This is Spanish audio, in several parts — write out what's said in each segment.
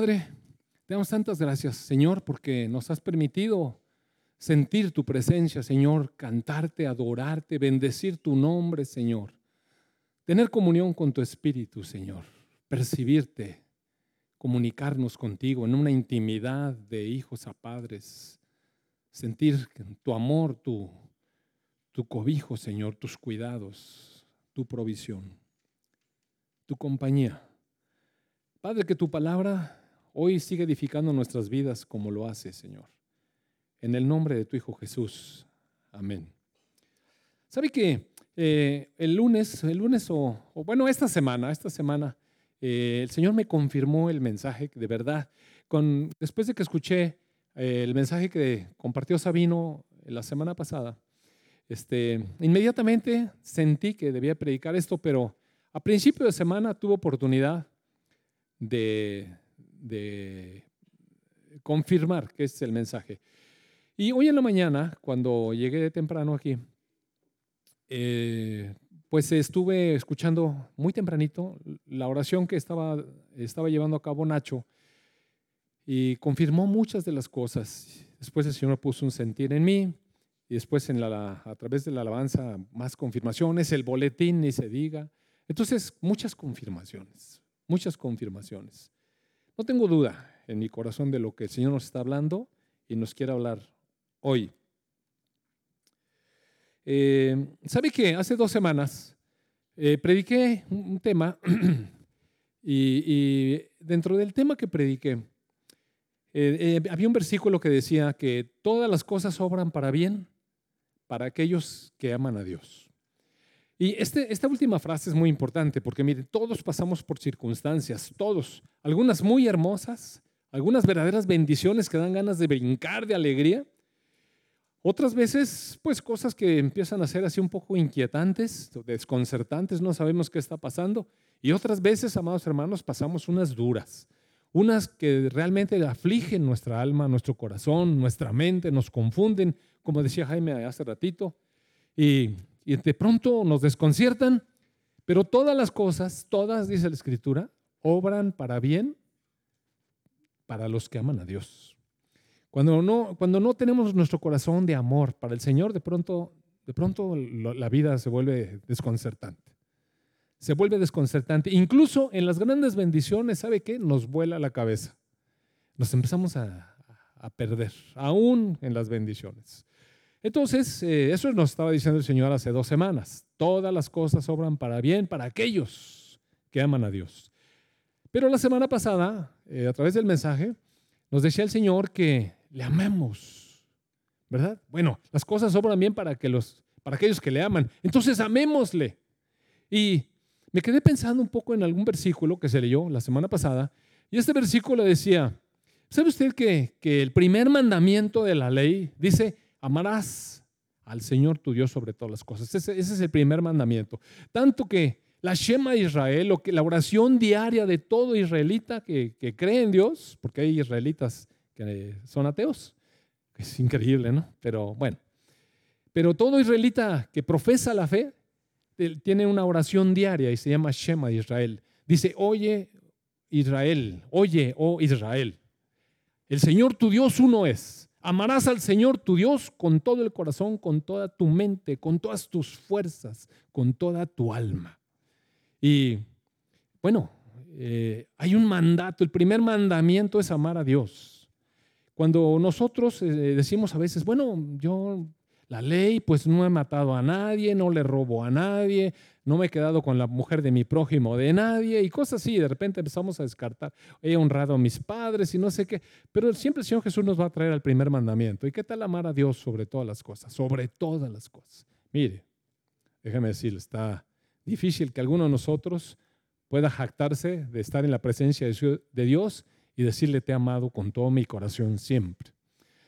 Padre, te damos tantas gracias, Señor, porque nos has permitido sentir tu presencia, Señor, cantarte, adorarte, bendecir tu nombre, Señor. Tener comunión con tu Espíritu, Señor. Percibirte, comunicarnos contigo en una intimidad de hijos a padres. Sentir tu amor, tu, tu cobijo, Señor, tus cuidados, tu provisión, tu compañía. Padre, que tu palabra hoy siga edificando nuestras vidas como lo hace, Señor. En el nombre de tu Hijo Jesús. Amén. ¿Sabe que eh, el lunes, el lunes o, bueno, esta semana, esta semana, eh, el Señor me confirmó el mensaje de verdad. Con, después de que escuché eh, el mensaje que compartió Sabino la semana pasada, este, inmediatamente sentí que debía predicar esto, pero a principio de semana tuve oportunidad de, de confirmar que es el mensaje. Y hoy en la mañana, cuando llegué temprano aquí, eh, pues estuve escuchando muy tempranito la oración que estaba, estaba llevando a cabo Nacho y confirmó muchas de las cosas. Después el Señor puso un sentir en mí y después a través de la alabanza más confirmaciones, el boletín ni se diga. Entonces, muchas confirmaciones, muchas confirmaciones. No tengo duda en mi corazón de lo que el Señor nos está hablando y nos quiere hablar hoy. Eh, ¿Sabe que hace dos semanas eh, prediqué un, tema y, dentro del tema que prediqué eh, había un versículo que decía que todas las cosas obran para bien para aquellos que aman a Dios. Y este, esta última frase es muy importante porque, mire, todos pasamos por circunstancias, todos, algunas muy hermosas, algunas verdaderas bendiciones que dan ganas de brincar de alegría, otras veces, pues cosas que empiezan a ser así un poco inquietantes, desconcertantes, no sabemos qué está pasando. Y otras veces, amados hermanos, pasamos unas duras, unas que realmente afligen nuestra alma, nuestro corazón, nuestra mente, nos confunden, como decía Jaime hace ratito. Y y de pronto nos desconciertan, pero todas las cosas, todas, dice la Escritura, obran para bien para los que aman a Dios. Cuando no, cuando no tenemos nuestro corazón de amor para el Señor, de pronto, de pronto la vida se vuelve desconcertante. Se vuelve desconcertante. Incluso en las grandes bendiciones, ¿sabe qué? Nos vuela la cabeza. Nos empezamos a, a perder, aún en las bendiciones. Entonces, eh, eso nos estaba diciendo el Señor hace dos semanas. Todas las cosas obran para bien para aquellos que aman a Dios. Pero la semana pasada, eh, a través del mensaje, nos decía el Señor que le amemos, ¿verdad? Bueno, las cosas obran bien para, que los, para aquellos que le aman. Entonces, amémosle. Y me quedé pensando un poco en algún versículo que se leyó la semana pasada, y este versículo decía, ¿sabe usted que, que el primer mandamiento de la ley dice, amarás al Señor tu Dios sobre todas las cosas. Ese, es el primer mandamiento. Tanto que la Shema de Israel, o que la oración diaria de todo israelita que, cree en Dios, porque hay israelitas que son ateos, es increíble, ¿no? Pero bueno, pero todo israelita que profesa la fe tiene una oración diaria y se llama Shema de Israel. Dice, oye Israel, oye, oh Israel, el Señor tu Dios uno es. Amarás al Señor tu Dios con todo el corazón, con toda tu mente, con todas tus fuerzas, con toda tu alma. Y bueno, eh, hay un mandato, el primer mandamiento es amar a Dios. Cuando nosotros eh, decimos a veces, bueno, yo la ley, pues no he matado a nadie, no le robo a nadie, no me he quedado con la mujer de mi prójimo de nadie y cosas así. De repente empezamos a descartar, he honrado a mis padres y no sé qué. Pero siempre el Señor Jesús nos va a traer al primer mandamiento. ¿Y qué tal amar a Dios sobre todas las cosas? Sobre todas las cosas. Mire, déjeme decirle, está difícil que alguno de nosotros pueda jactarse de estar en la presencia de Dios y decirle te he amado con todo mi corazón siempre.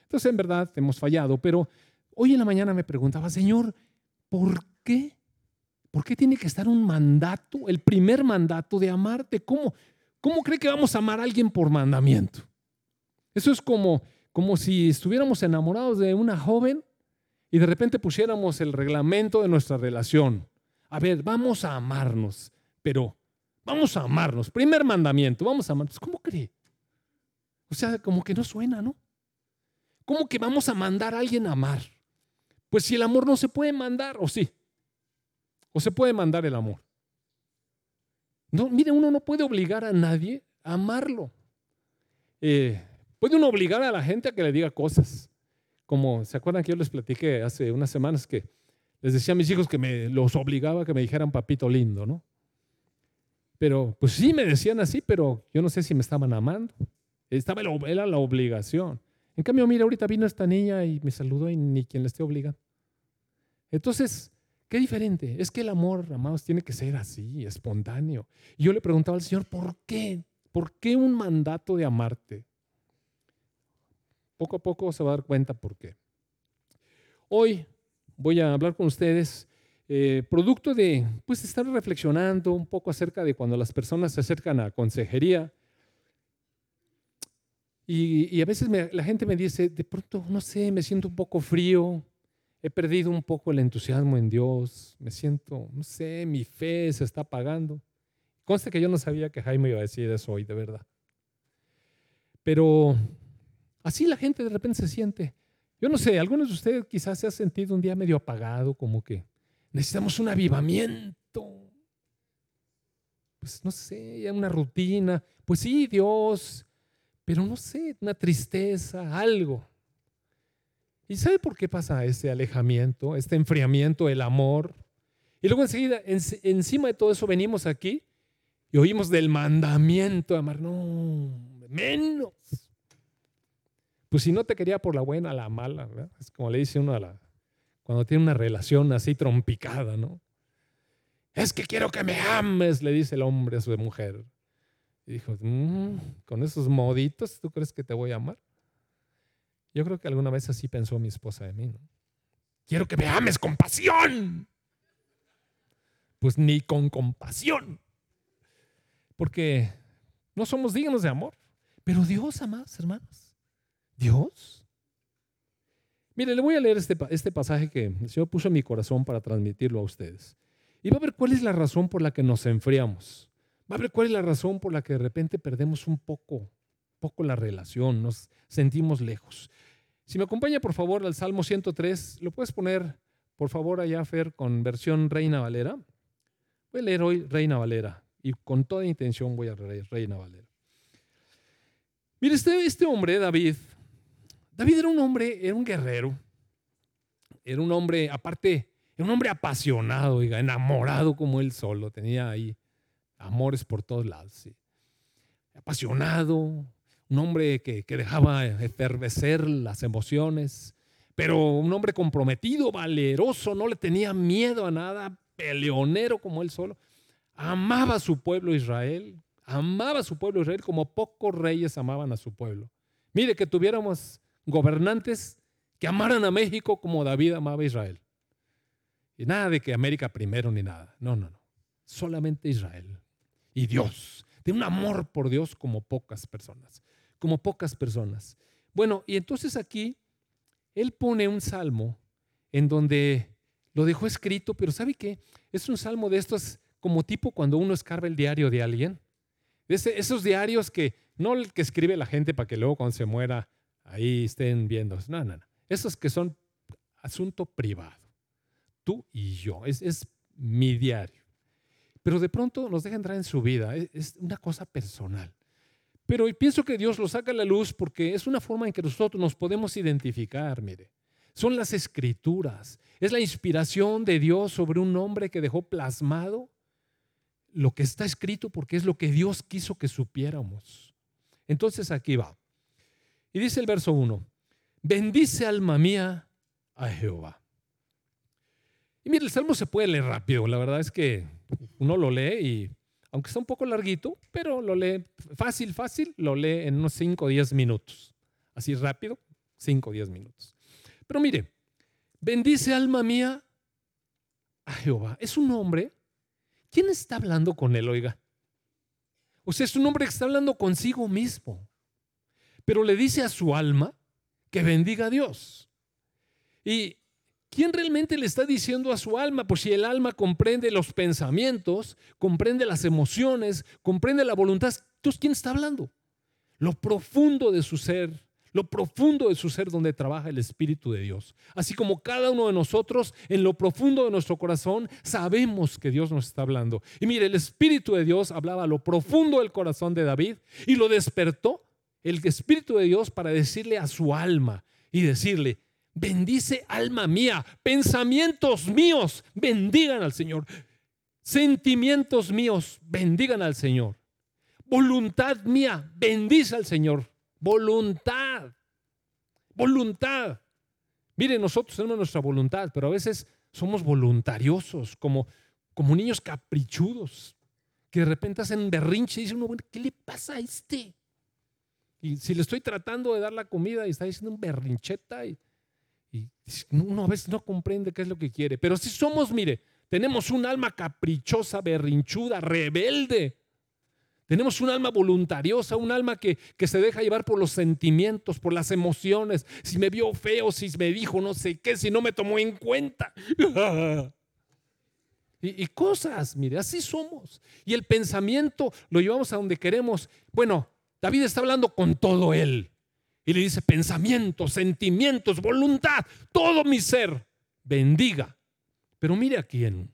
Entonces, en verdad, hemos fallado, pero Hoy en la mañana me preguntaba, Señor, ¿por qué? ¿Por qué tiene que estar un mandato, el primer mandato de amarte? ¿Cómo, cómo cree que vamos a amar a alguien por mandamiento? Eso es como, como si estuviéramos enamorados de una joven y de repente pusiéramos el reglamento de nuestra relación. A ver, vamos a amarnos, pero vamos a amarnos. Primer mandamiento, vamos a amarnos. ¿Cómo cree? O sea, como que no suena, ¿no? ¿Cómo que vamos a mandar a alguien a amar? Pues si el amor no se puede mandar, o sí. O se puede mandar el amor. No, mire, uno no puede obligar a nadie a amarlo. Eh, puede uno obligar a la gente a que le diga cosas. Como, ¿se acuerdan que yo les platiqué hace unas semanas que les decía a mis hijos que me los obligaba a que me dijeran papito lindo, ¿no? Pero, pues sí, me decían así, pero yo no sé si me estaban amando. Estaba, era la obligación. En cambio, mira, ahorita vino esta niña y me saludó y ni quien le esté obligando. Entonces, qué diferente. Es que el amor, amados, tiene que ser así, espontáneo. Y yo le preguntaba al Señor, ¿por qué? ¿Por qué un mandato de amarte? Poco a poco se va a dar cuenta por qué. Hoy voy a hablar con ustedes, eh, producto de pues, estar reflexionando un poco acerca de cuando las personas se acercan a consejería y, a veces la gente me dice, de pronto, no sé, me siento un poco frío, he perdido un poco el entusiasmo en Dios, me siento, no sé, mi fe se está apagando. Conste que yo no sabía que Jaime iba a decir eso hoy, de verdad. Pero así la gente de repente se siente. Yo no sé, algunos de ustedes quizás se han sentido un día medio apagado, como que necesitamos un avivamiento. Pues no sé, una rutina. Pues sí, Dios, pero no sé, una tristeza, algo. ¿Y sabe por qué pasa ese alejamiento, este enfriamiento, el amor? Y luego enseguida, encima de todo eso, venimos aquí y oímos del mandamiento de amar. No, menos. Pues si no te quería por la buena, la mala, ¿verdad? Es como le dice uno a la, cuando tiene una relación así trompicada, ¿no? Es que quiero que me ames, le dice el hombre a su mujer. Y dijo, mm, con esos moditos, ¿tú crees que te voy a amar? Yo creo que alguna vez así pensó mi esposa de mí. Quiero que me ames con pasión. Pues ni con compasión. Porque no somos dignos de amor. Pero Dios, amados hermanos. Dios. Mire, le voy a leer este, este pasaje que el Señor puso en mi corazón para transmitirlo a ustedes. Y va a ver cuál es la razón por la que nos enfriamos. Va a ver cuál es la razón por la que de repente perdemos un poco, poco la relación, nos sentimos lejos. Si me acompaña por favor al Salmo 103, ¿lo puedes poner por favor allá, Fer, con versión Reina Valera? Voy a leer hoy Reina Valera y con toda intención voy a leer Reina Valera. Mire, este, este hombre, David, David era un hombre, era un guerrero, era un hombre, aparte, era un hombre apasionado, enamorado como él solo, tenía ahí amores por todos lados. Apasionado, un hombre que, que dejaba efervecer las emociones, pero un hombre comprometido, valeroso, no le tenía miedo a nada, peleonero como él solo. Amaba a su pueblo Israel, amaba a su pueblo Israel como pocos reyes amaban a su pueblo. Mire que tuviéramos gobernantes que amaran a México como David amaba a Israel. Y nada de que América primero ni nada. No, no, no. Solamente Israel y Dios. Tiene un amor por Dios como pocas personas, como pocas personas. Bueno, y entonces aquí él pone un salmo en donde lo dejó escrito, pero ¿sabe qué? Es un salmo de estos como tipo cuando uno escarba el diario de alguien. esos diarios que no el que escribe la gente para que luego cuando se muera ahí estén viendo. No, no, no. Esos que son asunto privado. Tú y yo. Es, mi diario pero de pronto nos deja entrar en su vida. Es una cosa personal. Pero pienso que Dios lo saca a la luz porque es una forma en que nosotros nos podemos identificar, mire. Son las escrituras. Es la inspiración de Dios sobre un hombre que dejó plasmado lo que está escrito porque es lo que Dios quiso que supiéramos. Entonces aquí va. Y dice el verso 1, bendice alma mía a Jehová. Y mire, el salmo se puede leer rápido. La verdad es que uno lo lee y, aunque está un poco larguito, pero lo lee fácil, fácil, lo lee en unos 5 o 10 minutos. Así rápido, 5 o 10 minutos. Pero mire, bendice alma mía a Jehová. Es un hombre. ¿Quién está hablando con él, oiga? O sea, es un hombre que está hablando consigo mismo. Pero le dice a su alma que bendiga a Dios. Y ¿Quién realmente le está diciendo a su alma? Pues si el alma comprende los pensamientos, comprende las emociones, comprende la voluntad, entonces ¿quién está hablando? lo profundo de su ser, lo profundo de su ser donde trabaja el Espíritu de Dios. Así como cada uno de nosotros, en lo profundo de nuestro corazón, sabemos que Dios nos está hablando. Y mire, el Espíritu de Dios hablaba a lo profundo del corazón de David y lo despertó el Espíritu de Dios para decirle a su alma y decirle, bendice alma mía, pensamientos míos, bendigan al Señor. Sentimientos míos, bendigan al Señor. Voluntad mía, bendice al Señor. Voluntad. Voluntad. Mire, nosotros tenemos nuestra voluntad, pero a veces somos voluntariosos, como, como niños caprichudos, que de repente hacen berrinche y dicen, uno, ¿qué le pasa a este? Y si le estoy tratando de dar la comida y está diciendo un berrincheta y uno a veces no comprende qué es lo que quiere. Pero si somos, mire, tenemos un alma caprichosa, berrinchuda, rebelde. Tenemos un alma voluntariosa, un alma que, que, se deja llevar por los sentimientos, por las emociones. Si me vio feo, si me dijo no sé qué, si no me tomó en cuenta. y, y, cosas, mire, así somos. Y el pensamiento lo llevamos a donde queremos. Bueno, David está hablando con todo él. Y le dice, pensamientos, sentimientos, voluntad, todo mi ser, bendiga. Pero mire a quién.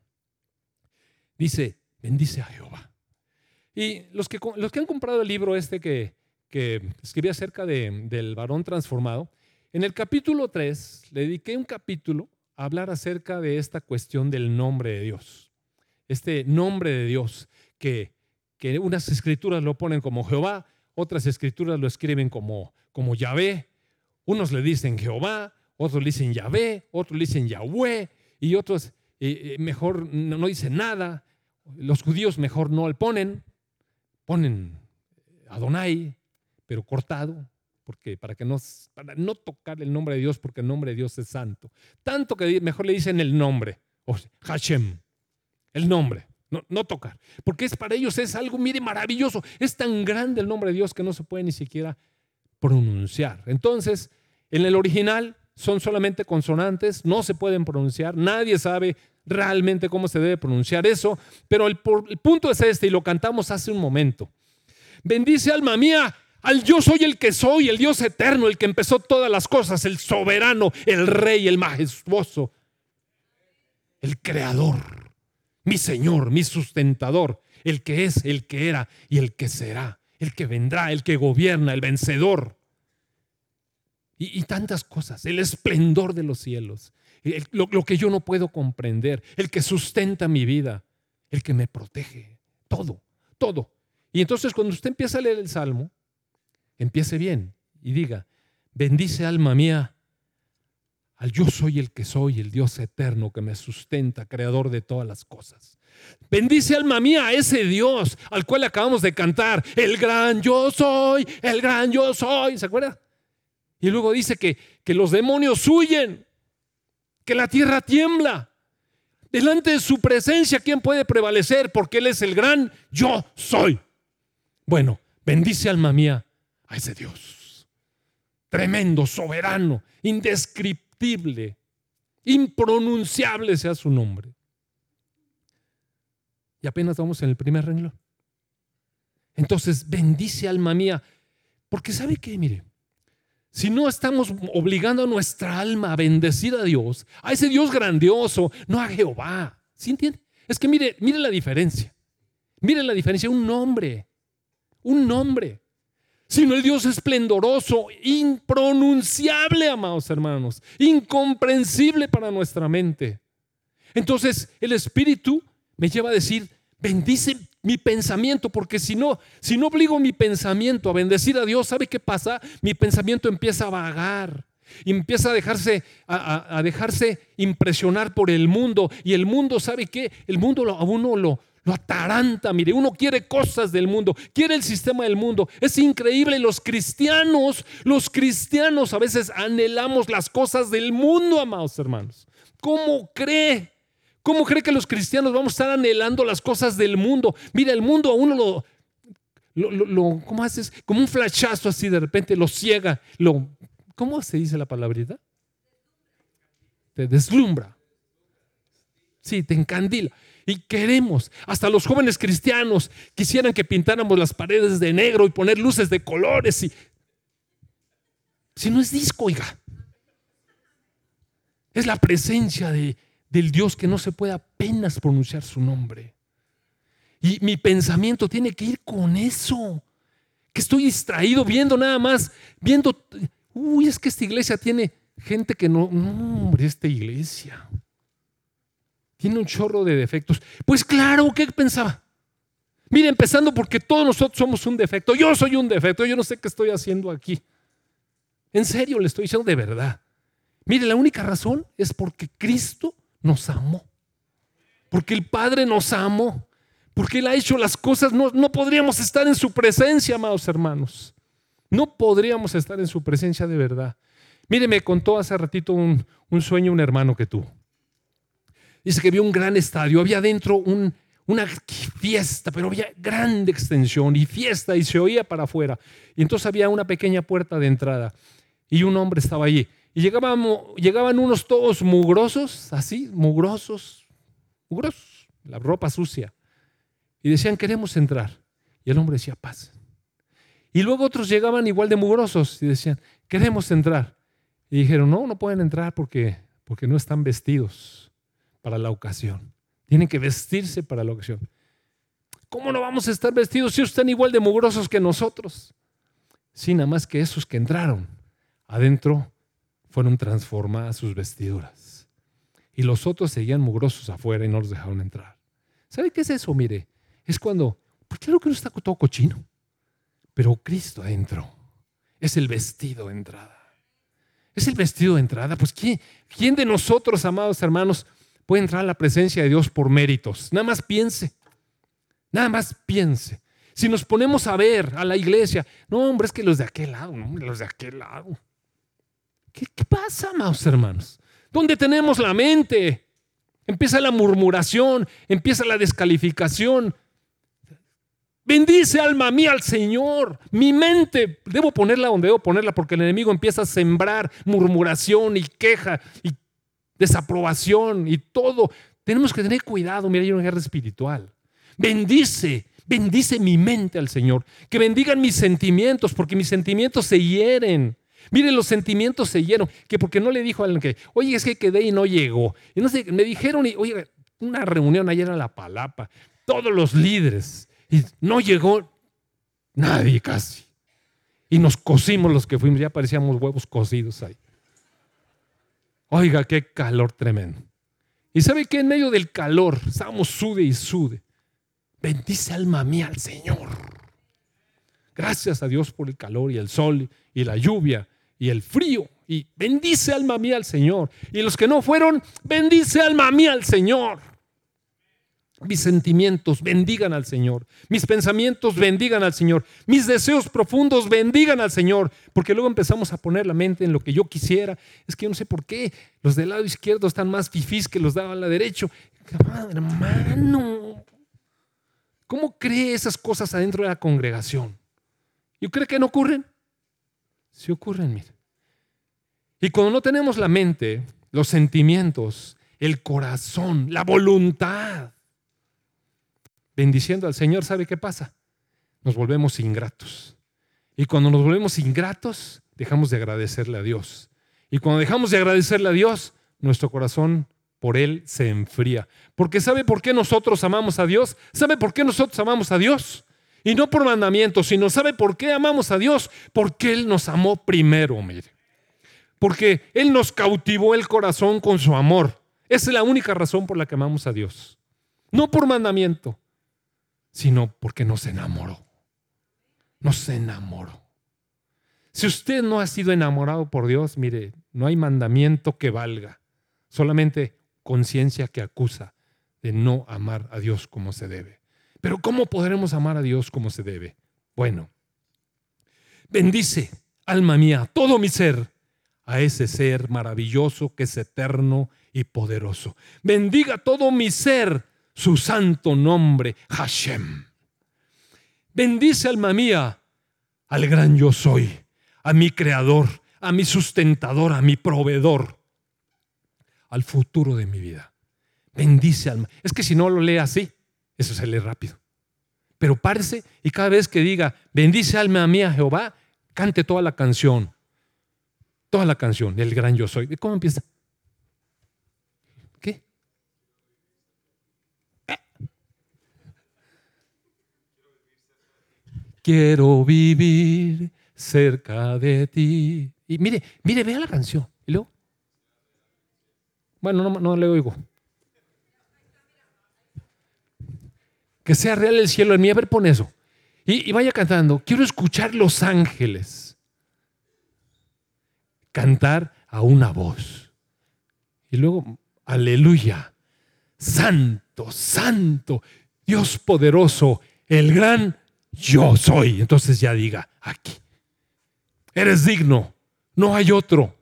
Dice, bendice a Jehová. Y los que, los que han comprado el libro este que, que escribí acerca de, del varón transformado, en el capítulo 3 le dediqué un capítulo a hablar acerca de esta cuestión del nombre de Dios. Este nombre de Dios que, que unas escrituras lo ponen como Jehová, otras escrituras lo escriben como, como Yahvé. Unos le dicen Jehová, otros le dicen Yahvé, otros le dicen Yahweh y otros eh, eh, mejor no, dicen nada. Los judíos mejor no ponen, ponen Adonai, pero cortado, porque para que no no tocar el nombre de Dios, porque el nombre de Dios es santo. Tanto que mejor le dicen el nombre, o Hashem, el nombre. No, no, tocar. Porque es para ellos es algo, mire, maravilloso. Es tan grande el nombre de Dios que no se puede ni siquiera pronunciar. Entonces, en el original son solamente consonantes, no se pueden pronunciar, nadie sabe realmente cómo se debe pronunciar eso, pero el, el punto es este y lo cantamos hace un momento. Bendice alma mía al yo soy el que soy, el Dios eterno, el que empezó todas las cosas, el soberano, el rey, el majestuoso, el creador mi Señor, mi sustentador, el que es, el que era y el que será, el que vendrá, el que gobierna, el vencedor. Y, tantas cosas, el esplendor de los cielos, el, lo, lo que yo no puedo comprender, el que sustenta mi vida, el que me protege, todo, todo. Y entonces cuando usted empieza a leer el Salmo, empiece bien y diga, bendice alma mía al yo soy el que soy, el Dios eterno que me sustenta, creador de todas las cosas. Bendice alma mía a ese Dios al cual acabamos de cantar, el gran yo soy, el gran yo soy, ¿se acuerda? Y luego dice que, que los demonios huyen, que la tierra tiembla. Delante de su presencia, ¿quién puede prevalecer? Porque Él es el gran yo soy. Bueno, bendice alma mía a ese Dios. Tremendo, soberano, indescriptible impronunciable sea su nombre. Y apenas vamos en el primer renglón. Entonces, bendice alma mía, porque sabe que, mire, si no estamos obligando a nuestra alma a bendecir a Dios, a ese Dios grandioso, no a Jehová. ¿Sí entiende? Es que mire, mire la diferencia. Mire la diferencia, un nombre, un nombre sino el Dios esplendoroso, impronunciable, amados hermanos, incomprensible para nuestra mente. Entonces el Espíritu me lleva a decir, bendice mi pensamiento, porque si no, si no obligo mi pensamiento a bendecir a Dios, ¿sabe qué pasa? Mi pensamiento empieza a vagar. Empieza a dejarse, a, a dejarse impresionar por el mundo. Y el mundo, ¿sabe qué? El mundo a uno lo, lo ataranta, mire, uno quiere cosas del mundo, quiere el sistema del mundo. Es increíble, los cristianos, los cristianos a veces anhelamos las cosas del mundo, amados hermanos. ¿Cómo cree? ¿Cómo cree que los cristianos vamos a estar anhelando las cosas del mundo? Mira, el mundo a uno lo, ¿cómo haces? Como un flachazo así de repente lo ciega, lo, ¿cómo se dice la palabrita? Te deslumbra. Sí, te encandila. Y queremos, hasta los jóvenes cristianos quisieran que pintáramos las paredes de negro y poner luces de colores. Si no es disco, oiga. Es la presencia de, del Dios que no se puede apenas pronunciar su nombre. Y mi pensamiento tiene que ir con eso. Que estoy distraído viendo nada más, viendo, uy, es que esta iglesia tiene gente que no, no, hombre, esta iglesia tiene un chorro de defectos. Pues claro, ¿qué pensaba? Mire, empezando porque todos nosotros somos un defecto. Yo soy un defecto, yo no sé qué estoy haciendo aquí. En serio, le estoy diciendo de verdad. Mire, la única razón es porque Cristo nos amó. Porque el Padre nos amó. Porque Él ha hecho las cosas. No, no podríamos estar en su presencia, amados hermanos. No podríamos estar en su presencia de verdad. Mire, me contó hace ratito un, sueño un hermano que tuvo. Dice que vio un gran estadio, había dentro una fiesta, pero había grande extensión y fiesta y se oía para afuera. Y entonces había una pequeña puerta de entrada y un hombre estaba allí. Y llegaban, llegaban unos todos mugrosos, así, mugrosos, mugrosos, la ropa sucia. Y decían, queremos entrar. Y el hombre decía, paz. Y luego otros llegaban igual de mugrosos y decían, queremos entrar. Y dijeron, no, no pueden entrar porque, porque no están vestidos para la ocasión. Tienen que vestirse para la ocasión. ¿Cómo no vamos a estar vestidos si están igual de mugrosos que nosotros? Sí, nada más que esos que entraron adentro fueron transformadas sus vestiduras. Y los otros seguían mugrosos afuera y no los dejaron entrar. ¿Sabe qué es eso? Mire, es cuando, pues claro que no está todo cochino, pero Cristo adentro es el vestido de entrada. Es el vestido de entrada. Pues ¿quién, ¿quién de nosotros, amados hermanos, puede entrar a la presencia de Dios por méritos? Nada más piense. Nada más piense. Si nos ponemos a ver a la iglesia, no, hombre, es que los de aquel lado, no, los de aquel lado. ¿Qué, pasa, amados hermanos? ¿Dónde tenemos la mente? Empieza la murmuración, empieza la descalificación, Bendice alma mía al Señor. Mi mente, debo ponerla donde debo ponerla porque el enemigo empieza a sembrar murmuración y queja y desaprobación y todo. Tenemos que tener cuidado, mira, hay una guerra espiritual. Bendice, bendice mi mente al Señor. Que bendigan mis sentimientos porque mis sentimientos se hieren. Miren, los sentimientos se hieren. Que porque no le dijo a alguien que, oye, es que quedé y no llegó. Y no sé, me dijeron, oye, una reunión ayer en La Palapa, todos los líderes y no llegó nadie casi. Y nos cocimos los que fuimos, ya parecíamos huevos cocidos ahí. Oiga, qué calor tremendo. Y sabe que en medio del calor, estábamos sude y sude. Bendice alma mía al Señor. Gracias a Dios por el calor y el sol y la lluvia y el frío. Y bendice alma mía al Señor. Y los que no fueron, bendice alma mía al Señor. Mis sentimientos bendigan al Señor. Mis pensamientos bendigan al Señor. Mis deseos profundos bendigan al Señor. Porque luego empezamos a poner la mente en lo que yo quisiera. Es que yo no sé por qué. Los del lado izquierdo están más fifís que los del lado derecho. Hermano, ¿cómo cree esas cosas adentro de la congregación? ¿Y cree que no ocurren? Sí ocurren, mire. Y cuando no tenemos la mente, los sentimientos, el corazón, la voluntad, bendiciendo al Señor, ¿sabe qué pasa? Nos volvemos ingratos. Y cuando nos volvemos ingratos, dejamos de agradecerle a Dios. Y cuando dejamos de agradecerle a Dios, nuestro corazón por Él se enfría. Porque ¿sabe por qué nosotros amamos a Dios? ¿Sabe por qué nosotros amamos a Dios? Y no por mandamiento, sino ¿sabe por qué amamos a Dios? Porque Él nos amó primero, mire. Porque Él nos cautivó el corazón con su amor. Esa es la única razón por la que amamos a Dios. No por mandamiento, sino porque nos enamoró. Nos enamoró. Si usted no ha sido enamorado por Dios, mire, no hay mandamiento que valga, solamente conciencia que acusa de no amar a Dios como se debe. Pero ¿cómo podremos amar a Dios como se debe? Bueno, bendice, alma mía, todo mi ser, a ese ser maravilloso que es eterno y poderoso. Bendiga todo mi ser su santo nombre, Hashem. Bendice alma mía al gran yo soy, a mi creador, a mi sustentador, a mi proveedor, al futuro de mi vida. bendice alma. Es que si no lo lee así, eso se lee rápido. Pero párese y cada vez que diga, bendice alma mía Jehová, cante toda la canción. Toda la canción, el gran yo soy. ¿Cómo empieza? Quiero vivir cerca de ti. Y mire, mire, vea la canción. ¿Y luego? Bueno, no, no le oigo. Que sea real el cielo en mí. A ver, pon eso. Y, y vaya cantando. Quiero escuchar los ángeles cantar a una voz. Y luego, aleluya. Santo, santo, Dios poderoso, el gran yo soy. Entonces ya diga, aquí. Eres digno, no hay otro.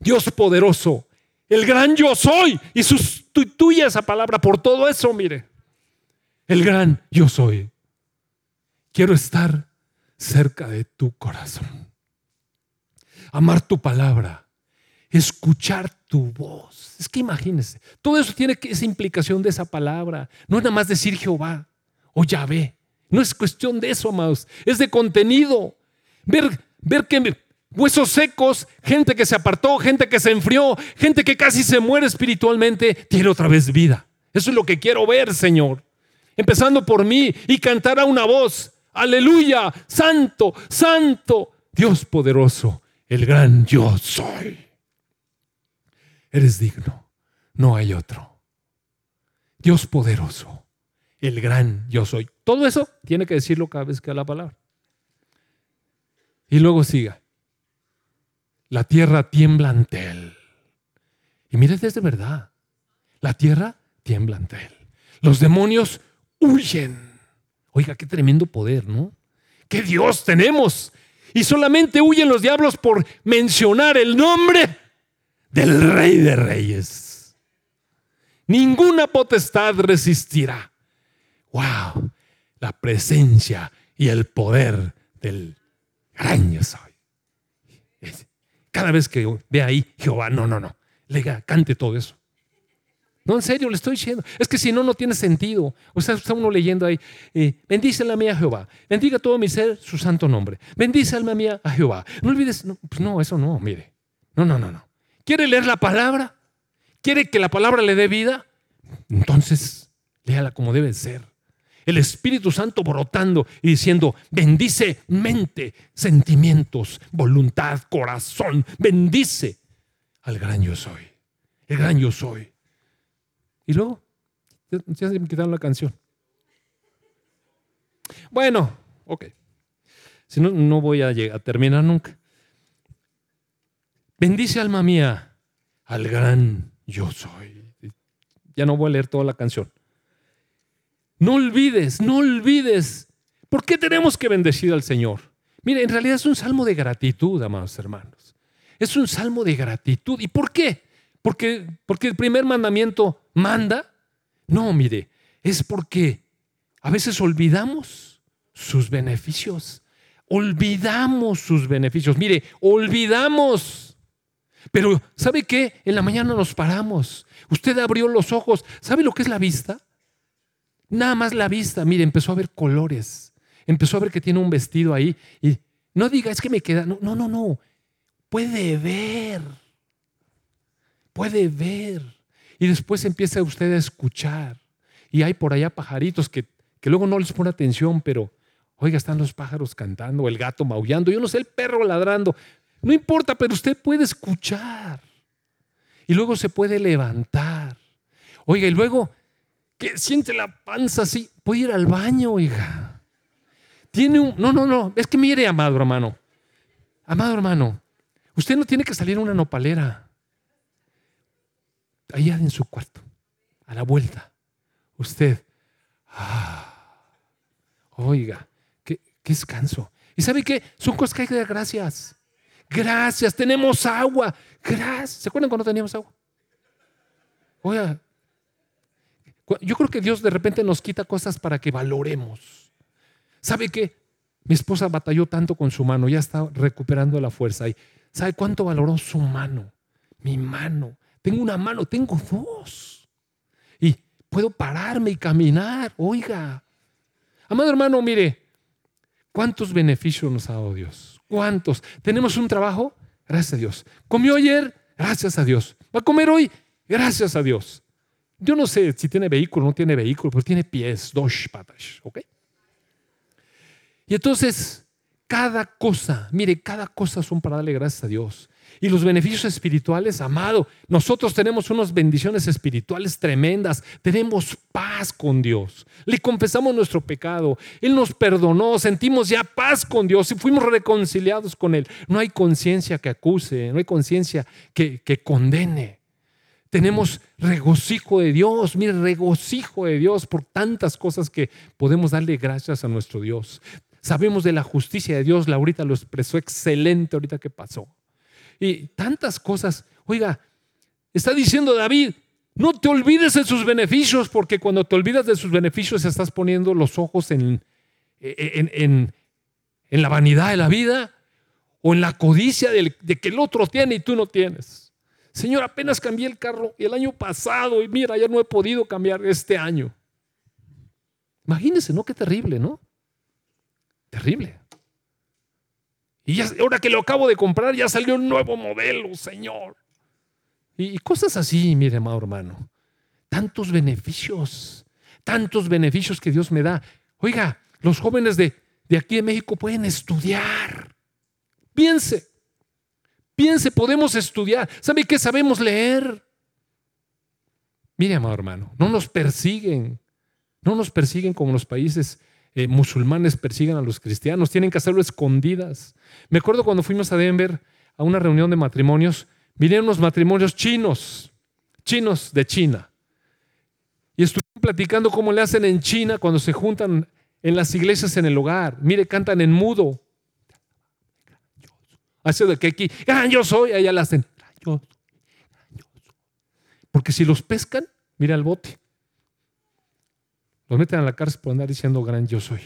Dios poderoso, el gran yo soy. Y sustituye esa palabra por todo eso, mire. El gran yo soy. Quiero estar cerca de tu corazón. Amar tu palabra. Escuchar tu voz. Es que imagínese, todo eso tiene esa implicación de esa palabra. No es nada más decir Jehová o Yahvé. No es cuestión de eso, amados. Es de contenido. Ver, ver que huesos secos, gente que se apartó, gente que se enfrió, gente que casi se muere espiritualmente, tiene otra vez vida. Eso es lo que quiero ver, Señor. Empezando por mí y cantar a una voz. Aleluya, santo, santo, Dios poderoso, el gran yo soy. Eres digno, no hay otro. Dios poderoso, el gran yo soy. Todo eso tiene que decirlo cada vez que da la palabra. Y luego siga. La tierra tiembla ante él. Y mire, es de verdad. La tierra tiembla ante él. Los demonios huyen. Oiga, qué tremendo poder, ¿no? ¿Qué Dios tenemos? Y solamente huyen los diablos por mencionar el nombre del Rey de Reyes. Ninguna potestad resistirá. ¡Wow! La presencia y el poder del gran soy. Cada vez que ve ahí Jehová, no, no, no, le cante todo eso. No, en serio, le estoy diciendo. Es que si no, no tiene sentido. O sea, está uno leyendo ahí, eh, bendice la mía Jehová, bendiga todo mi ser su santo nombre, bendice alma mía a Jehová. No olvides, pues no, eso no, mire. No, no, no, no. ¿Quiere leer la palabra? ¿Quiere que la palabra le dé vida? Entonces, léala como debe ser. El Espíritu Santo brotando y diciendo, bendice mente, sentimientos, voluntad, corazón, bendice al gran yo soy. El gran yo soy. Y luego, ya se me quitaron la canción. Bueno, ok. Si no, no voy a, llegar, a terminar nunca. Bendice alma mía al gran yo soy. Ya no voy a leer toda la canción. No olvides, no olvides. ¿Por qué tenemos que bendecir al Señor? Mire, en realidad es un salmo de gratitud, amados hermanos. Es un salmo de gratitud. ¿Y por qué? Porque, porque el primer mandamiento manda. No, mire, es porque a veces olvidamos sus beneficios. Olvidamos sus beneficios. Mire, olvidamos. Pero ¿sabe qué? En la mañana nos paramos. Usted abrió los ojos. ¿Sabe lo que es la vista? Nada más la vista. Mire, empezó a ver colores. Empezó a ver que tiene un vestido ahí. Y no diga, es que me queda. No, no, no. no. Puede ver. Puede ver. Y después empieza usted a escuchar. Y hay por allá pajaritos que, que luego no les pone atención, pero, oiga, están los pájaros cantando, el gato maullando, yo no sé, el perro ladrando. No importa, pero usted puede escuchar. Y luego se puede levantar. Oiga, y luego que siente la panza así, puede ir al baño, oiga. Tiene un... No, no, no. Es que mire, amado hermano. Amado hermano, usted no tiene que salir a una nopalera allá en su cuarto, a la vuelta, usted, ah, oiga, qué, descanso. ¿Y sabe qué? Son cosas que hay que dar gracias. Gracias, tenemos agua. Gracias. ¿Se acuerdan cuando teníamos agua? Oiga, yo creo que Dios de repente nos quita cosas para que valoremos. ¿Sabe qué? Mi esposa batalló tanto con su mano, ya está recuperando la fuerza. ¿Y sabe cuánto valoró su mano? Mi mano. Tengo una mano, tengo dos. puedo pararme y caminar. Oiga, amado hermano, mire, ¿cuántos beneficios nos ha dado Dios? ¿Cuántos? ¿Tenemos un trabajo? Gracias a Dios. ¿Comió ayer? Gracias a Dios. ¿Va a comer hoy? Gracias a Dios. Yo no sé si tiene vehículo o no tiene vehículo, pero tiene pies, dos patas, ¿ok? Y entonces, cada cosa, mire, cada cosa son para darle gracias a Dios. Y los beneficios espirituales, amado, nosotros tenemos unas bendiciones espirituales tremendas. Tenemos paz con Dios. Le confesamos nuestro pecado. Él nos perdonó. Sentimos ya paz con Dios y fuimos reconciliados con Él. No hay conciencia que acuse, no hay conciencia que, que condene. Tenemos regocijo de Dios, mire, regocijo de Dios por tantas cosas que podemos darle gracias a nuestro Dios. Sabemos de la justicia de Dios, Laurita lo expresó excelente ahorita que pasó y tantas cosas. Oiga, está diciendo David, no te olvides de sus beneficios, porque cuando te olvidas de sus beneficios estás poniendo los ojos en, en, en, la vanidad de la vida o en la codicia de, de que el otro tiene y tú no tienes. Señor, apenas cambié el carro el año pasado y mira, ya no he podido cambiar este año. Imagínense, ¿no? Qué terrible, ¿no? Terrible. Y ahora que lo acabo de comprar, ya salió un nuevo modelo, Señor. Y, cosas así, mire, amado hermano. Tantos beneficios, tantos beneficios que Dios me da. Oiga, los jóvenes de, de aquí de México pueden estudiar. Piense, piense, podemos estudiar. ¿Sabe qué? Sabemos leer. Mire, amado hermano, no nos persiguen. No nos persiguen como los países eh, musulmanes persigan a los cristianos, tienen que hacerlo escondidas. Me acuerdo cuando fuimos a Denver a una reunión de matrimonios, vinieron unos matrimonios chinos, chinos de China. Y estuvieron platicando cómo le hacen en China cuando se juntan en las iglesias en el hogar. Mire, cantan en mudo. Hace de que aquí, yo soy, allá la hacen. Porque si los pescan, mira el bote. Los meten a la cárcel por andar diciendo gran yo soy.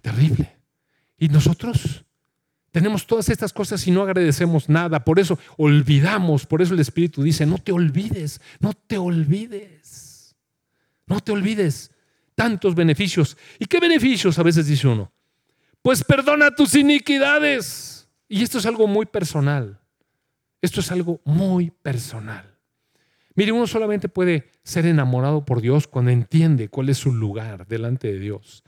Terrible. Y nosotros tenemos todas estas cosas y no agradecemos nada. Por eso olvidamos. Por eso el Espíritu dice, no te olvides, no te olvides. No te olvides. Tantos beneficios. ¿Y qué beneficios a veces dice uno? Pues perdona tus iniquidades. Y esto es algo muy personal. Esto es algo muy personal. Mire, uno solamente puede ser enamorado por Dios cuando entiende cuál es su lugar delante de Dios.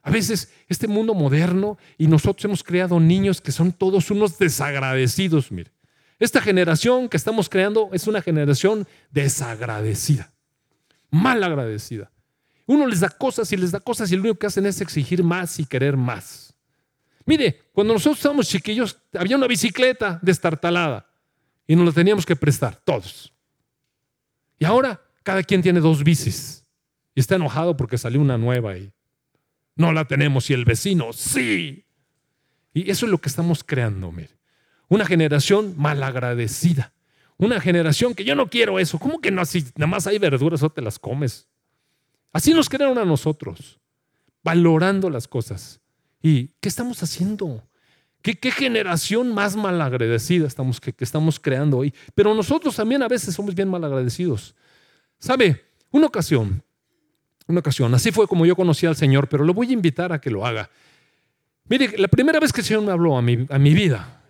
A veces este mundo moderno y nosotros hemos creado niños que son todos unos desagradecidos. Mire, esta generación que estamos creando es una generación desagradecida, mal agradecida. Uno les da cosas y les da cosas y lo único que hacen es exigir más y querer más. Mire, cuando nosotros estábamos chiquillos había una bicicleta destartalada y nos la teníamos que prestar todos. Y ahora cada quien tiene dos bicis y está enojado porque salió una nueva y no la tenemos y el vecino sí. Y eso es lo que estamos creando, mire. Una generación malagradecida. Una generación que yo no quiero eso. ¿Cómo que no? Si nada más hay verduras o te las comes. Así nos crearon a nosotros, valorando las cosas. ¿Y qué estamos haciendo? ¿Qué, generación más malagradecida estamos, que, que estamos creando hoy? Pero nosotros también a veces somos bien malagradecidos. ¿Sabe? Una ocasión, una ocasión, así fue como yo conocí al Señor, pero lo voy a invitar a que lo haga. Mire, la primera vez que el Señor me habló a mi, a mi vida,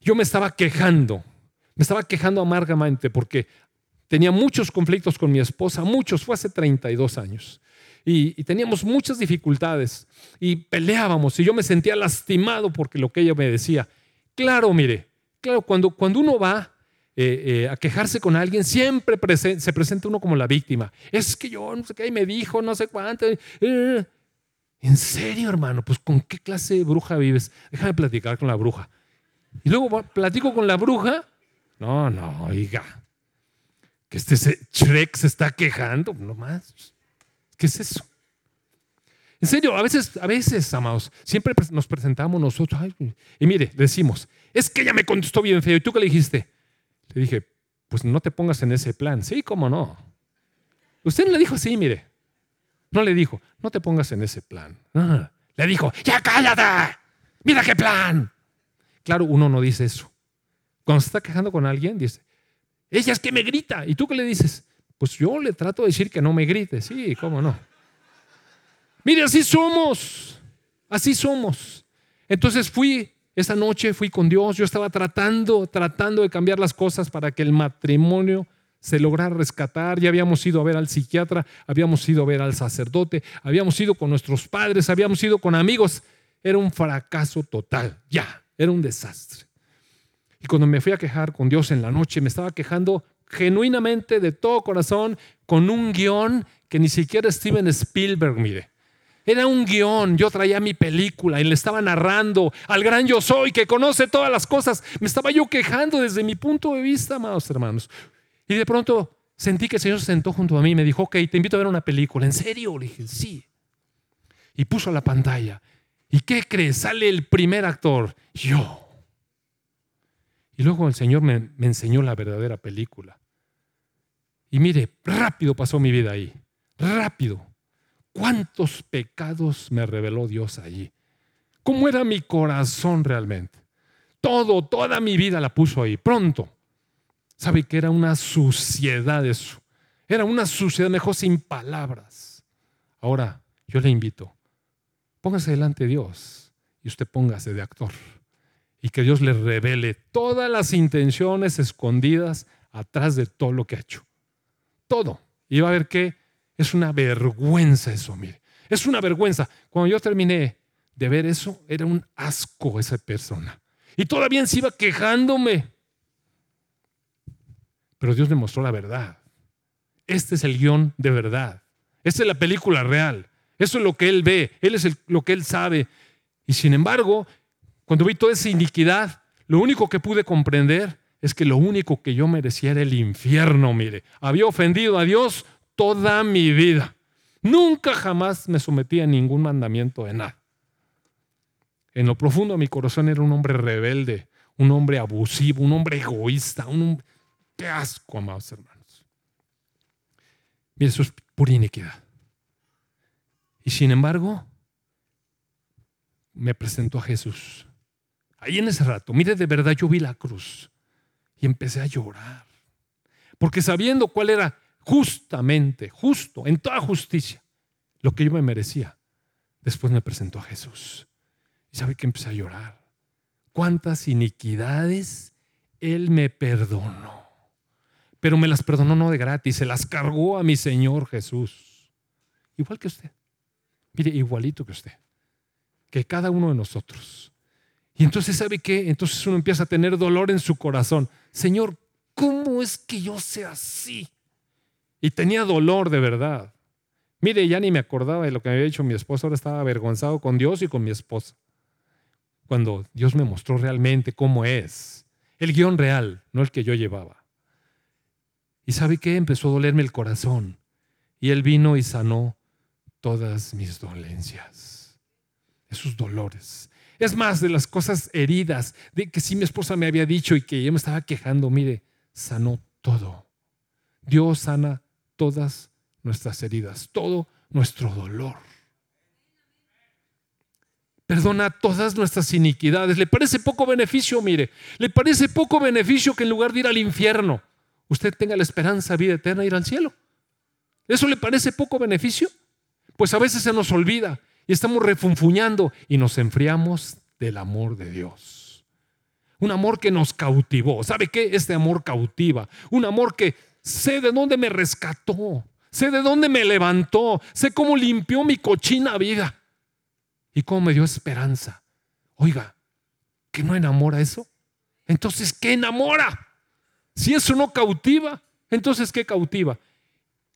yo me estaba quejando, me estaba quejando amargamente porque tenía muchos conflictos con mi esposa, muchos, fue hace 32 años y, teníamos muchas dificultades y peleábamos y yo me sentía lastimado porque lo que ella me decía. Claro, mire, claro, cuando, cuando uno va eh, eh, a quejarse con alguien, siempre se presenta uno como la víctima. Es que yo no sé qué, me dijo no sé cuánto. Eh, ¿En serio, hermano? Pues ¿con qué clase de bruja vives? Déjame platicar con la bruja. Y luego platico con la bruja. No, no, oiga. Que este Shrek se está quejando, no más. ¿Qué es eso? En serio, a veces, a veces, amados, siempre nos presentamos nosotros. y mire, decimos, es que ella me contestó bien feo. ¿Y tú qué le dijiste? Le dije, pues no te pongas en ese plan. Sí, cómo no. Usted no le dijo así, mire. No le dijo, no te pongas en ese plan. le dijo, ya cállate. Mira qué plan. Claro, uno no dice eso. Cuando se está quejando con alguien, dice, ella es que me grita. ¿Y tú qué le dices? Pues yo le trato de decir que no me grite, sí, cómo no. Mire, así somos, así somos. Entonces fui, esa noche fui con Dios, yo estaba tratando, tratando de cambiar las cosas para que el matrimonio se lograra rescatar. Ya habíamos ido a ver al psiquiatra, habíamos ido a ver al sacerdote, habíamos ido con nuestros padres, habíamos ido con amigos. Era un fracaso total, ya, era un desastre. Y cuando me fui a quejar con Dios en la noche, me estaba quejando genuinamente de todo corazón con un guion que ni siquiera Steven Spielberg, mire. Era un guion, yo traía mi película y le estaba narrando al gran yo soy que conoce todas las cosas. Me estaba yo quejando desde mi punto de vista, amados hermanos. Y de pronto sentí que el Señor se sentó junto a mí y me dijo, ok, te invito a ver una película. ¿En serio? Le dije, sí. Y puso la pantalla. ¿Y qué crees? Sale el primer actor, yo. Y luego el Señor me, me enseñó la verdadera película. Y mire, rápido pasó mi vida ahí. Rápido. ¿Cuántos pecados me reveló Dios allí? ¿Cómo era mi corazón realmente? Todo, toda mi vida la puso ahí. Pronto. ¿Sabe que era una suciedad eso? Era una suciedad mejor sin palabras. Ahora, yo le invito, póngase delante de Dios y usted póngase de actor. Y que Dios le revele todas las intenciones escondidas atrás de todo lo que ha hecho. Todo. Y va a ver que es una vergüenza eso, mire. Es una vergüenza. Cuando yo terminé de ver eso, era un asco esa persona. Y todavía se iba quejándome. Pero Dios me mostró la verdad. Este es el guion de verdad. Esta es la película real. Eso es lo que Él ve. Él es lo que Él sabe. Y sin embargo, cuando vi toda esa iniquidad, lo único que pude comprender es que lo único que yo merecía era el infierno, mire. Había ofendido a Dios toda mi vida. Nunca jamás me sometí a ningún mandamiento de nada. En lo profundo de mi corazón era un hombre rebelde, un hombre abusivo, un hombre egoísta, un Qué asco, amados hermanos. Mira, eso es pura iniquidad. Y sin embargo, me presentó a Jesús. Ahí en ese rato, mire, de verdad yo vi la cruz y empecé a llorar. Porque sabiendo cuál era justamente, justo, en toda justicia, lo que yo me merecía, después me presentó a Jesús. Y sabe que empecé a llorar. ¿Cuántas iniquidades Él me perdonó? pero me las perdonó no de gratis, se las cargó a mi Señor Jesús. Igual que usted. Mire, igualito que usted. Que cada uno de nosotros. Y entonces, ¿sabe qué? Entonces uno empieza a tener dolor en su corazón. Señor, ¿cómo es que yo sea así? Y tenía dolor de verdad. Mire, ya ni me acordaba de lo que me había dicho mi esposa, ahora estaba avergonzado con Dios y con mi esposa. Cuando Dios me mostró realmente cómo es. El guion real, no el que yo llevaba. ¿Y sabe qué? Empezó a dolerme el corazón. Y Él vino y sanó todas mis dolencias, esos dolores. Es más, de las cosas heridas, de que sí mi esposa me había dicho y que yo me estaba quejando, mire, sanó todo. Dios sana todas nuestras heridas, todo nuestro dolor. Perdona todas nuestras iniquidades. ¿Le parece poco beneficio? Mire, le parece poco beneficio que en lugar de ir al infierno, usted tenga la esperanza, vida eterna, ir al cielo. ¿Eso le parece poco beneficio? Pues a veces se nos olvida y estamos refunfuñando y nos enfriamos del amor de Dios. Un amor que nos cautivó. ¿Sabe qué? Este amor cautiva. Un amor que sé de dónde me rescató. Sé de dónde me levantó. Sé cómo limpió mi cochina vida. Y cómo me dio esperanza. Oiga, ¿que no enamora eso? Entonces, ¿qué enamora? Si eso no cautiva, entonces ¿qué cautiva?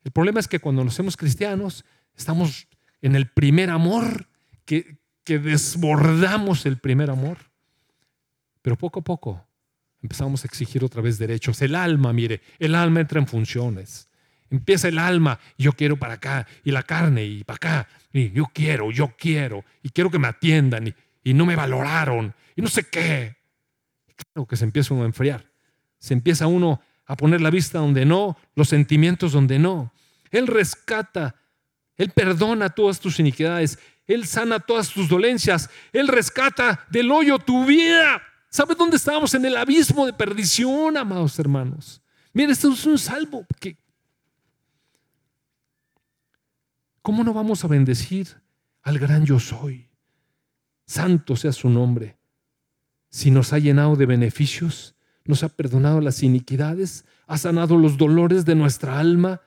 El problema es que cuando nos hacemos cristianos, estamos en el primer amor, que, que desbordamos el primer amor. Pero poco a poco empezamos a exigir otra vez derechos. El alma, mire, el alma entra en funciones. Empieza el alma, yo quiero para acá, y la carne, y para acá, y yo quiero, yo quiero, y quiero que me atiendan, y, y no me valoraron, y no sé qué. Claro que se empieza uno a enfriar se empieza uno a poner la vista donde no, los sentimientos donde no. Él rescata, Él perdona todas tus iniquidades, Él sana todas tus dolencias, Él rescata del hoyo tu vida. ¿Sabes dónde estábamos? En el abismo de perdición, amados hermanos. Mira, esto es un salvo ¿cómo no vamos a bendecir al gran yo soy? Santo sea su nombre. Si nos ha llenado de beneficios, nos ha perdonado las iniquidades, ha sanado los dolores de nuestra alma,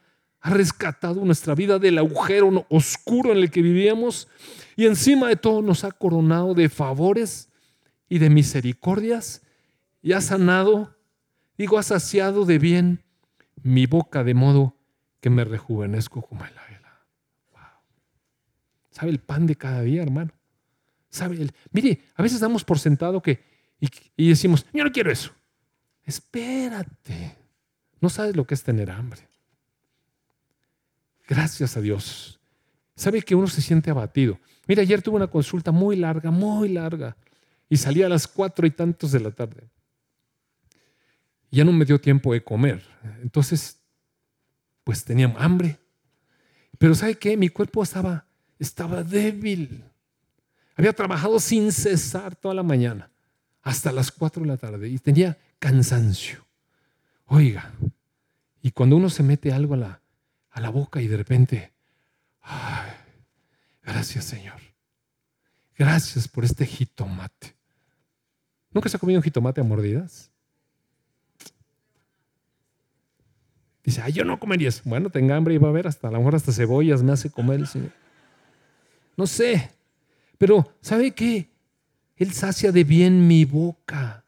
ha rescatado nuestra vida del agujero oscuro en el que vivíamos y encima de todo nos ha coronado de favores y de misericordias y ha sanado, digo, ha saciado de bien mi boca de modo que me rejuvenezco como el águila. Wow. ¿Sabe el pan de cada día, hermano? ¿Sabe el, mire, a veces damos por sentado que y, y decimos, yo no quiero eso. Espérate. No sabes lo que es tener hambre. Gracias a Dios. Sabe que uno se siente abatido. Mira, ayer tuve una consulta muy larga, muy larga, y salí a las cuatro y tantos de la tarde. ya no me dio tiempo de comer. Entonces, pues tenía hambre. Pero ¿sabe qué? Mi cuerpo estaba, estaba débil. Había trabajado sin cesar toda la mañana, hasta las cuatro de la tarde, y tenía cansancio. Oiga, y cuando uno se mete algo a la, a la boca y de repente, gracias Señor, gracias por este jitomate. ¿Nunca se ha comido un jitomate a mordidas? Dice, ay, yo no comería. Bueno, tenga hambre y va a ver, hasta a lo mejor hasta cebollas me hace comer. No sé, pero ¿sabe qué? Él sacia de bien mi boca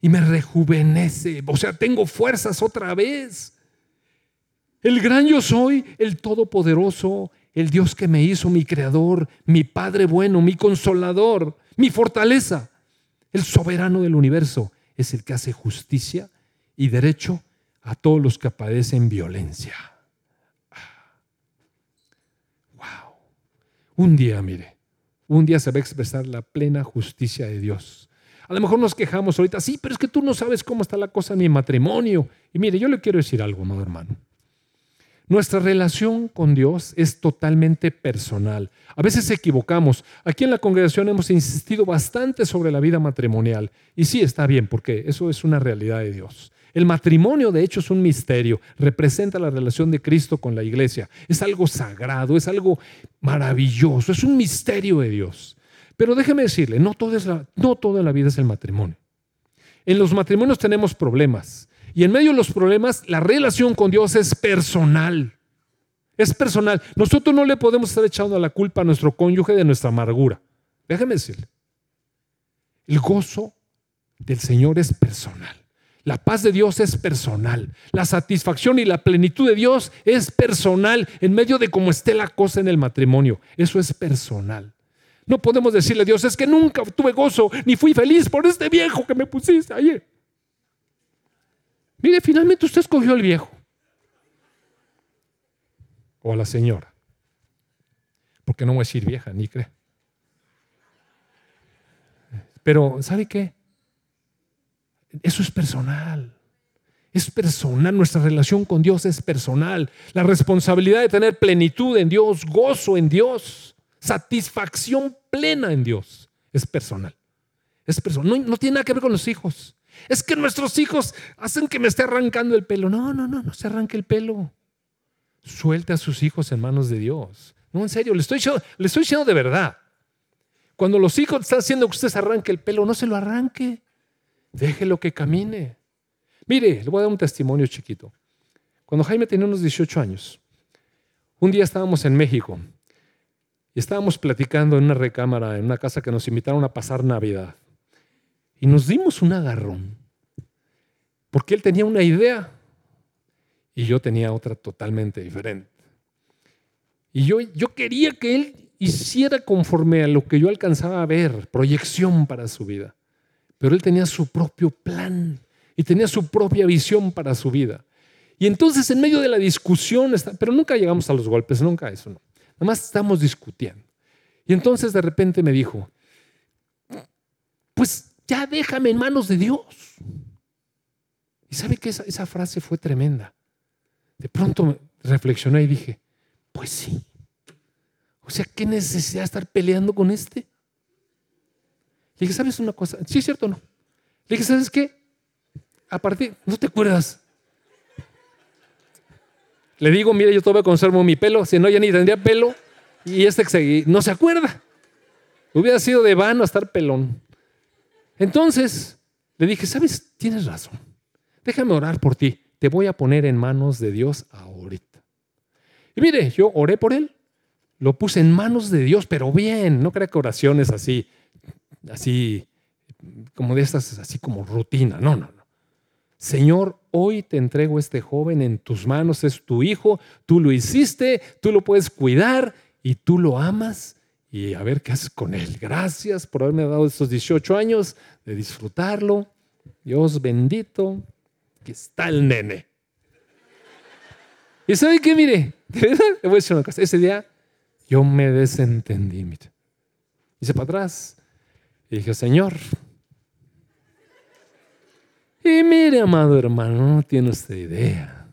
y me rejuvenece. O sea, tengo fuerzas otra vez. El gran yo soy, el todopoderoso, el Dios que me hizo, mi creador, mi Padre bueno, mi consolador, mi fortaleza, el soberano del universo, es el que hace justicia y derecho a todos los que padecen violencia. Wow. Un día, mire, un día se va a expresar la plena justicia de Dios a lo mejor nos quejamos ahorita, sí, pero es que tú no sabes cómo está la cosa en mi matrimonio. Y mire, yo le quiero decir algo, amado hermano. Nuestra relación con Dios es totalmente personal. A veces equivocamos. Aquí en la congregación hemos insistido bastante sobre la vida matrimonial. Y sí, está bien, porque eso es una realidad de Dios. El matrimonio, de hecho, es un misterio. Representa la relación de Cristo con la iglesia. Es algo sagrado, es algo maravilloso, es un misterio de Dios. Pero déjeme decirle, no, todo la, no toda la vida es el matrimonio. En los matrimonios tenemos problemas. Y en medio de los problemas, la relación con Dios es personal. Es personal. Nosotros no le podemos estar echando la culpa a nuestro cónyuge de nuestra amargura. Déjeme decirle. El gozo del Señor es personal. La paz de Dios es personal. La satisfacción y la plenitud de Dios es personal en medio de cómo esté la cosa en el matrimonio. Eso es personal. No podemos decirle a Dios, es que nunca tuve gozo ni fui feliz por este viejo que me pusiste ayer. Mire, finalmente usted escogió al viejo. O a la señora. Porque no voy a decir vieja, ni cree. Pero, ¿sabe qué? Eso es personal. Es personal, nuestra relación con Dios es personal. La responsabilidad de tener plenitud en Dios, gozo en Dios, satisfacción plena en Dios es personal. Es personal. No, tiene nada que ver con los hijos. Es que nuestros hijos hacen que me esté arrancando el pelo. No, no, no, no se arranque el pelo. Suelte a sus hijos en manos de Dios. No, en serio, le estoy, le estoy diciendo de verdad. Cuando los hijos están haciendo que usted se arranque el pelo, no se lo arranque. Déjelo que camine. Mire, le voy a dar un testimonio chiquito. Cuando Jaime tenía unos 18 años, un día estábamos en México y estábamos platicando en una recámara, en una casa que nos invitaron a pasar Navidad. Y nos dimos un agarrón. Porque él tenía una idea y yo tenía otra totalmente diferente. Y yo, yo quería que él hiciera conforme a lo que yo alcanzaba a ver, proyección para su vida. Pero él tenía su propio plan y tenía su propia visión para su vida. Y entonces en medio de la discusión, pero nunca llegamos a los golpes, nunca eso no. Nada más estamos discutiendo. Y entonces de repente me dijo, pues ya déjame en manos de Dios. Y sabe que esa, frase fue tremenda. De pronto reflexioné y dije, pues sí. O sea, ¿qué necesidad de estar peleando con este? Le dije, ¿sabes una cosa? Sí, es cierto o no. Le dije, ¿sabes qué? A partir, ¿no te acuerdas? Le digo, mire, yo todavía conservo mi pelo, si no ya ni tendría pelo. Y este no se acuerda. Hubiera sido de vano estar pelón. Entonces, le dije, ¿sabes? Tienes razón. Déjame orar por ti. Te voy a poner en manos de Dios ahorita. Y mire, yo oré por él. Lo puse en manos de Dios, pero bien. No crea que oraciones así, así, como de estas, así como rutina. No, no, no. Señor, hoy te entrego este joven en tus manos. Es tu hijo. Tú lo hiciste. Tú lo puedes cuidar y tú lo amas y a ver qué haces con él. Gracias por haberme dado estos 18 años de disfrutarlo. Dios bendito, que está el nene. Y sabe qué, mire, voy a decir una cosa. Ese día yo me desentendí, mire. Hice para atrás y dije, Señor. Y mire, amado hermano, no tiene usted idea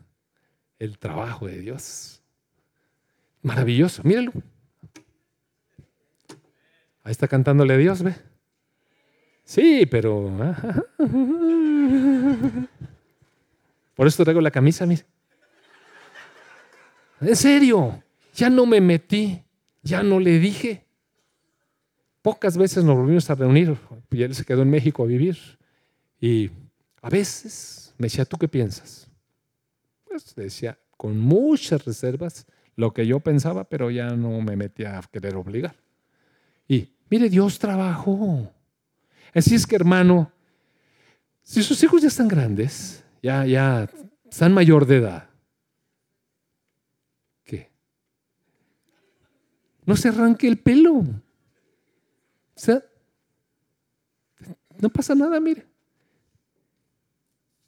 el trabajo de Dios. Maravilloso, míralo. Ahí está cantándole a Dios, ¿ve? Sí, pero... Por eso traigo la camisa, mire. En serio, ya no me metí, ya no le dije. Pocas veces nos volvimos a reunir, y él se quedó en México a vivir. Y a veces me decía, ¿tú qué piensas? Pues decía, con muchas reservas, lo que yo pensaba, pero ya no me metí a querer obligar. Y mire, Dios trabajó. Así es que, hermano, si sus hijos ya están grandes, ya, ya están mayor de edad, ¿qué? No se arranque el pelo. O sea, no pasa nada, mire.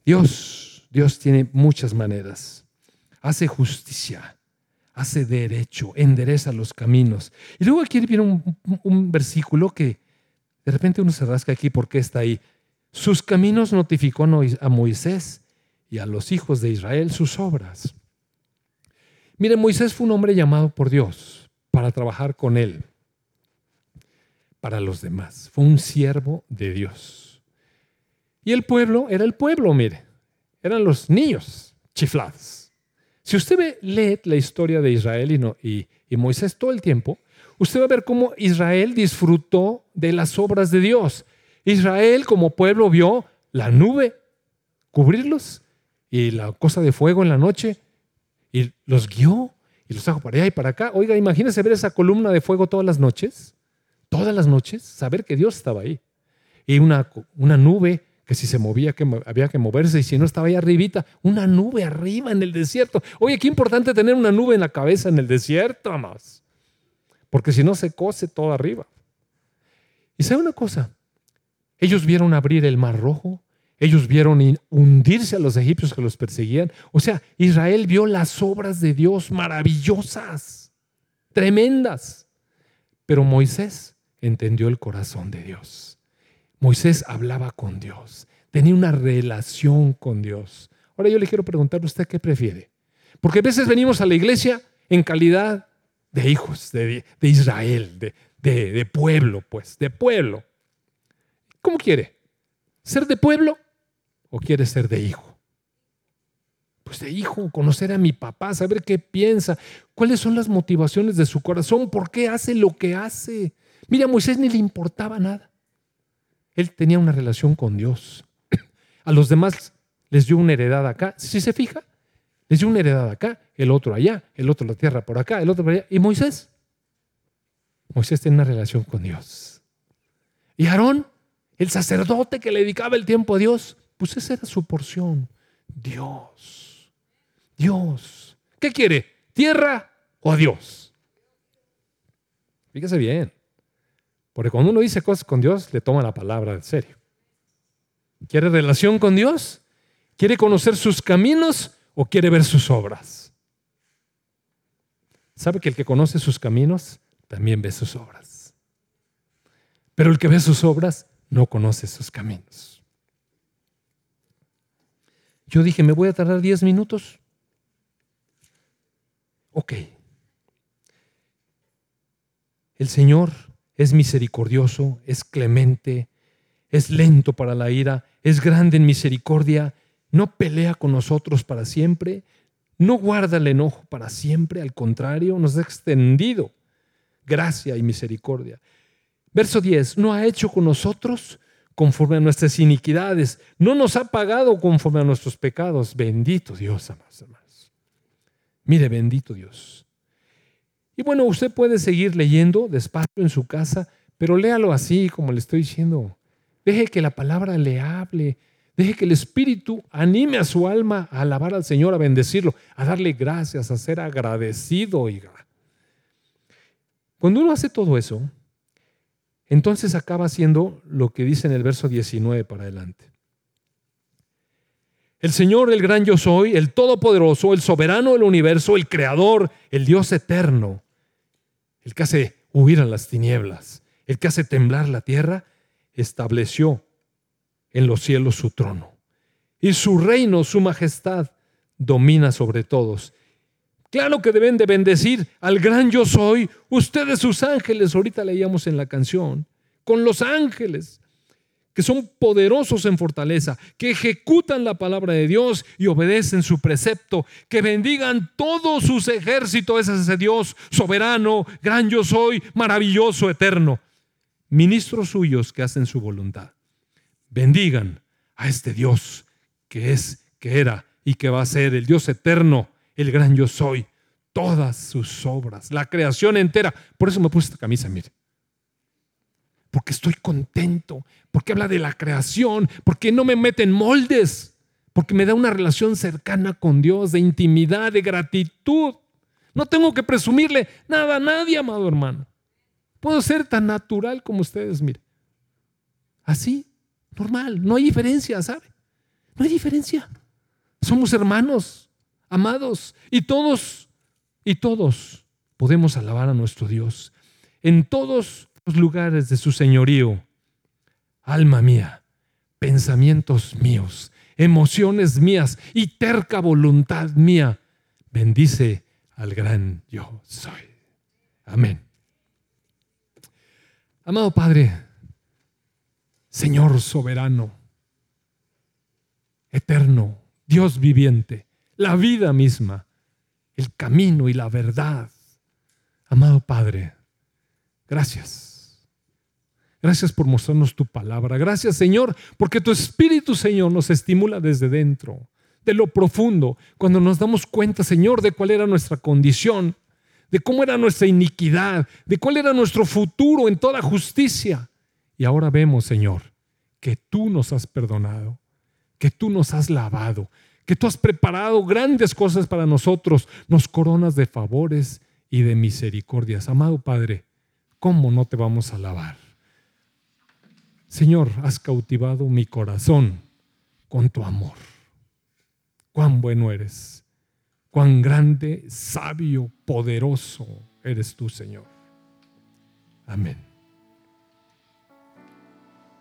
Dios, Dios tiene muchas maneras. Hace justicia hace derecho, endereza los caminos. Y luego aquí viene un, versículo que de repente uno se rasca aquí porque está ahí. Sus caminos notificó a Moisés y a los hijos de Israel sus obras. Mire, Moisés fue un hombre llamado por Dios para trabajar con él, para los demás. Fue un siervo de Dios. Y el pueblo era el pueblo, mire, eran los niños chiflados. Si usted lee la historia de Israel y, Moisés todo el tiempo, usted va a ver cómo Israel disfrutó de las obras de Dios. Israel como pueblo vio la nube cubrirlos y la cosa de fuego en la noche y los guió y los trajo para allá y para acá. Oiga, imagínese ver esa columna de fuego todas las noches, todas las noches, saber que Dios estaba ahí. Y una nube que si se movía que había que moverse y si no estaba ahí arribita, una nube arriba en el desierto. Oye, qué importante tener una nube en la cabeza en el desierto, más. Porque si no se cose todo arriba. Y sabe una cosa, ellos vieron abrir el mar rojo, ellos vieron hundirse a los egipcios que los perseguían. O sea, Israel vio las obras de Dios maravillosas, tremendas. Pero Moisés entendió el corazón de Dios. Moisés hablaba con Dios, tenía una relación con Dios. Ahora yo le quiero preguntar a usted qué prefiere. Porque a veces venimos a la iglesia en calidad de hijos de, Israel, de, de pueblo, pues, de pueblo. ¿Cómo quiere? ¿Ser de pueblo o quiere ser de hijo? Pues de hijo, conocer a mi papá, saber qué piensa, cuáles son las motivaciones de su corazón, por qué hace lo que hace. Mira, a Moisés ni le importaba nada. Él tenía una relación con Dios. A los demás les dio una heredad acá. Si se fija, les dio una heredad acá, el otro allá, el otro la tierra por acá, el otro por allá. ¿Y Moisés? Moisés tiene una relación con Dios. Y Aarón, el sacerdote que le dedicaba el tiempo a Dios, pues esa era su porción. Dios. Dios. ¿Qué quiere? ¿Tierra o a Dios? Fíjese bien. Porque cuando uno dice cosas con Dios, le toma la palabra en serio. ¿Quiere relación con Dios? ¿Quiere conocer sus caminos o quiere ver sus obras? ¿Sabe que el que conoce sus caminos también ve sus obras? Pero el que ve sus obras no conoce sus caminos. Yo dije, me voy a tardar 10 minutos. Ok. El Señor es misericordioso, es clemente, es lento para la ira, es grande en misericordia, no pelea con nosotros para siempre, no guarda el enojo para siempre, al contrario, nos ha extendido gracia y misericordia. Verso 10, no ha hecho con nosotros conforme a nuestras iniquidades, no nos ha pagado conforme a nuestros pecados. Bendito Dios, amados hermanos. Mire, bendito Dios. Y bueno, usted puede seguir leyendo despacio en su casa, pero léalo así, como le estoy diciendo. Deje que la palabra le hable. Deje que el Espíritu anime a su alma a alabar al Señor, a bendecirlo, a darle gracias, a ser agradecido, oiga. Cuando uno hace todo eso, entonces acaba haciendo lo que dice en el verso 19 para adelante. El Señor, el gran yo soy, el Todopoderoso, el soberano del universo, el Creador, el Dios eterno, el que hace huir a las tinieblas, el que hace temblar la tierra, estableció en los cielos su trono. Y su reino, su majestad, domina sobre todos. Claro que deben de bendecir al gran yo soy, ustedes sus ángeles, ahorita leíamos en la canción, con los ángeles, que son poderosos en fortaleza, que ejecutan la palabra de Dios y obedecen su precepto, que bendigan todos sus ejércitos, ese es ese Dios soberano, gran yo soy, maravilloso, eterno. Ministros suyos que hacen su voluntad. Bendigan a este Dios que es, que era y que va a ser el Dios eterno, el gran yo soy, todas sus obras, la creación entera. Por eso me puse esta camisa, mire porque estoy contento, porque habla de la creación, porque no me mete en moldes, porque me da una relación cercana con Dios, de intimidad, de gratitud. No tengo que presumirle nada a nadie, amado hermano. Puedo ser tan natural como ustedes, mire. Así, normal, no hay diferencia, ¿sabe? No hay diferencia. Somos hermanos, amados, y todos, y todos podemos alabar a nuestro Dios. En todos los lugares de su señorío. Alma mía, pensamientos míos, emociones mías y terca voluntad mía, bendice al gran yo soy. Amén. Amado Padre, Señor soberano, eterno, Dios viviente, la vida misma, el camino y la verdad. Amado Padre, gracias Gracias por mostrarnos tu palabra. Gracias, Señor, porque tu Espíritu, Señor, nos estimula desde dentro, de lo profundo, cuando nos damos cuenta, Señor, de cuál era nuestra condición, de cómo era nuestra iniquidad, de cuál era nuestro futuro en toda justicia. Y ahora vemos, Señor, que tú nos has perdonado, que tú nos has lavado, que tú has preparado grandes cosas para nosotros, nos coronas de favores y de misericordias. Amado Padre, ¿cómo no te vamos a alabar? Señor, has cautivado mi corazón con tu amor. Cuán bueno eres, cuán grande, sabio, poderoso eres tú, Señor. Amén.